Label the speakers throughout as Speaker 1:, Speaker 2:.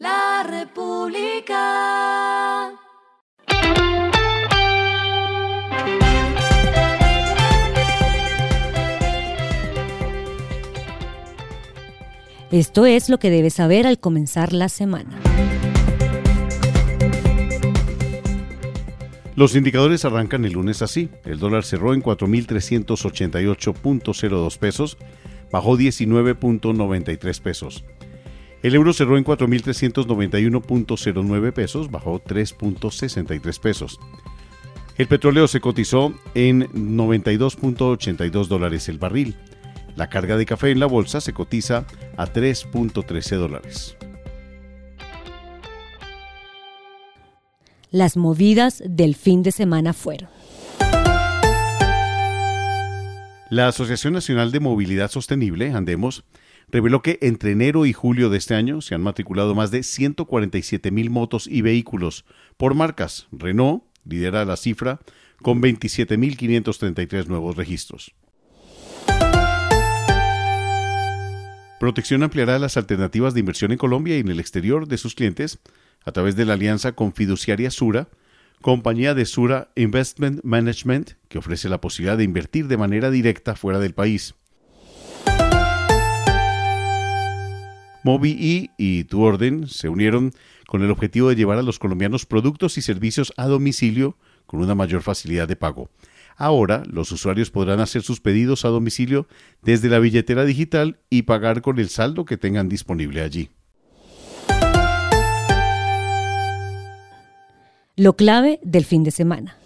Speaker 1: La República.
Speaker 2: Esto es lo que debes saber al comenzar la semana.
Speaker 3: Los indicadores arrancan el lunes así. El dólar cerró en 4.388.02 pesos, bajó 19.93 pesos. El euro cerró en 4.391.09 pesos, bajó 3.63 pesos. El petróleo se cotizó en 92.82 dólares el barril. La carga de café en la bolsa se cotiza a 3.13 dólares.
Speaker 2: Las movidas del fin de semana fueron.
Speaker 3: La Asociación Nacional de Movilidad Sostenible, Andemos, reveló que entre enero y julio de este año se han matriculado más de 147 mil motos y vehículos por marcas. Renault lidera la cifra con 27.533 nuevos registros. Protección ampliará las alternativas de inversión en Colombia y en el exterior de sus clientes a través de la alianza con Fiduciaria Sura, compañía de Sura Investment Management, que ofrece la posibilidad de invertir de manera directa fuera del país. MobiE y TuOrden se unieron con el objetivo de llevar a los colombianos productos y servicios a domicilio con una mayor facilidad de pago. Ahora los usuarios podrán hacer sus pedidos a domicilio desde la billetera digital y pagar con el saldo que tengan disponible allí.
Speaker 2: Lo clave del fin de semana.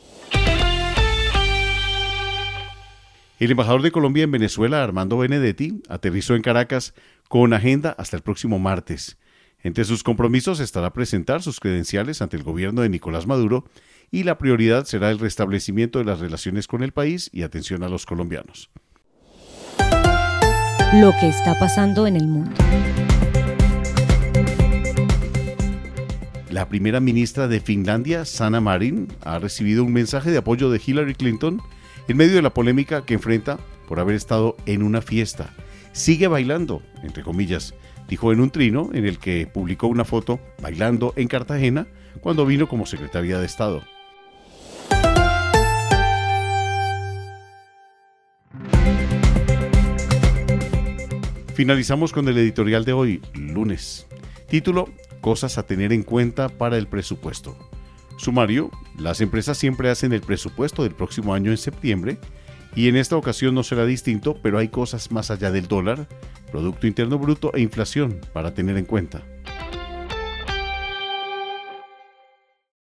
Speaker 3: El embajador de Colombia en Venezuela, Armando Benedetti, aterrizó en Caracas con agenda hasta el próximo martes. Entre sus compromisos estará presentar sus credenciales ante el gobierno de Nicolás Maduro y la prioridad será el restablecimiento de las relaciones con el país y atención a los colombianos.
Speaker 2: Lo que está pasando en el mundo.
Speaker 3: La primera ministra de Finlandia, Sanna Marin, ha recibido un mensaje de apoyo de Hillary Clinton en medio de la polémica que enfrenta por haber estado en una fiesta. Sigue bailando, entre comillas, dijo en un trino en el que publicó una foto bailando en Cartagena cuando vino como secretaria de Estado. Finalizamos con el editorial de hoy, lunes. Título, Cosas a tener en cuenta para el presupuesto. Sumario, las empresas siempre hacen el presupuesto del próximo año en septiembre y en esta ocasión no será distinto, pero hay cosas más allá del dólar, Producto Interno Bruto e inflación para tener en cuenta.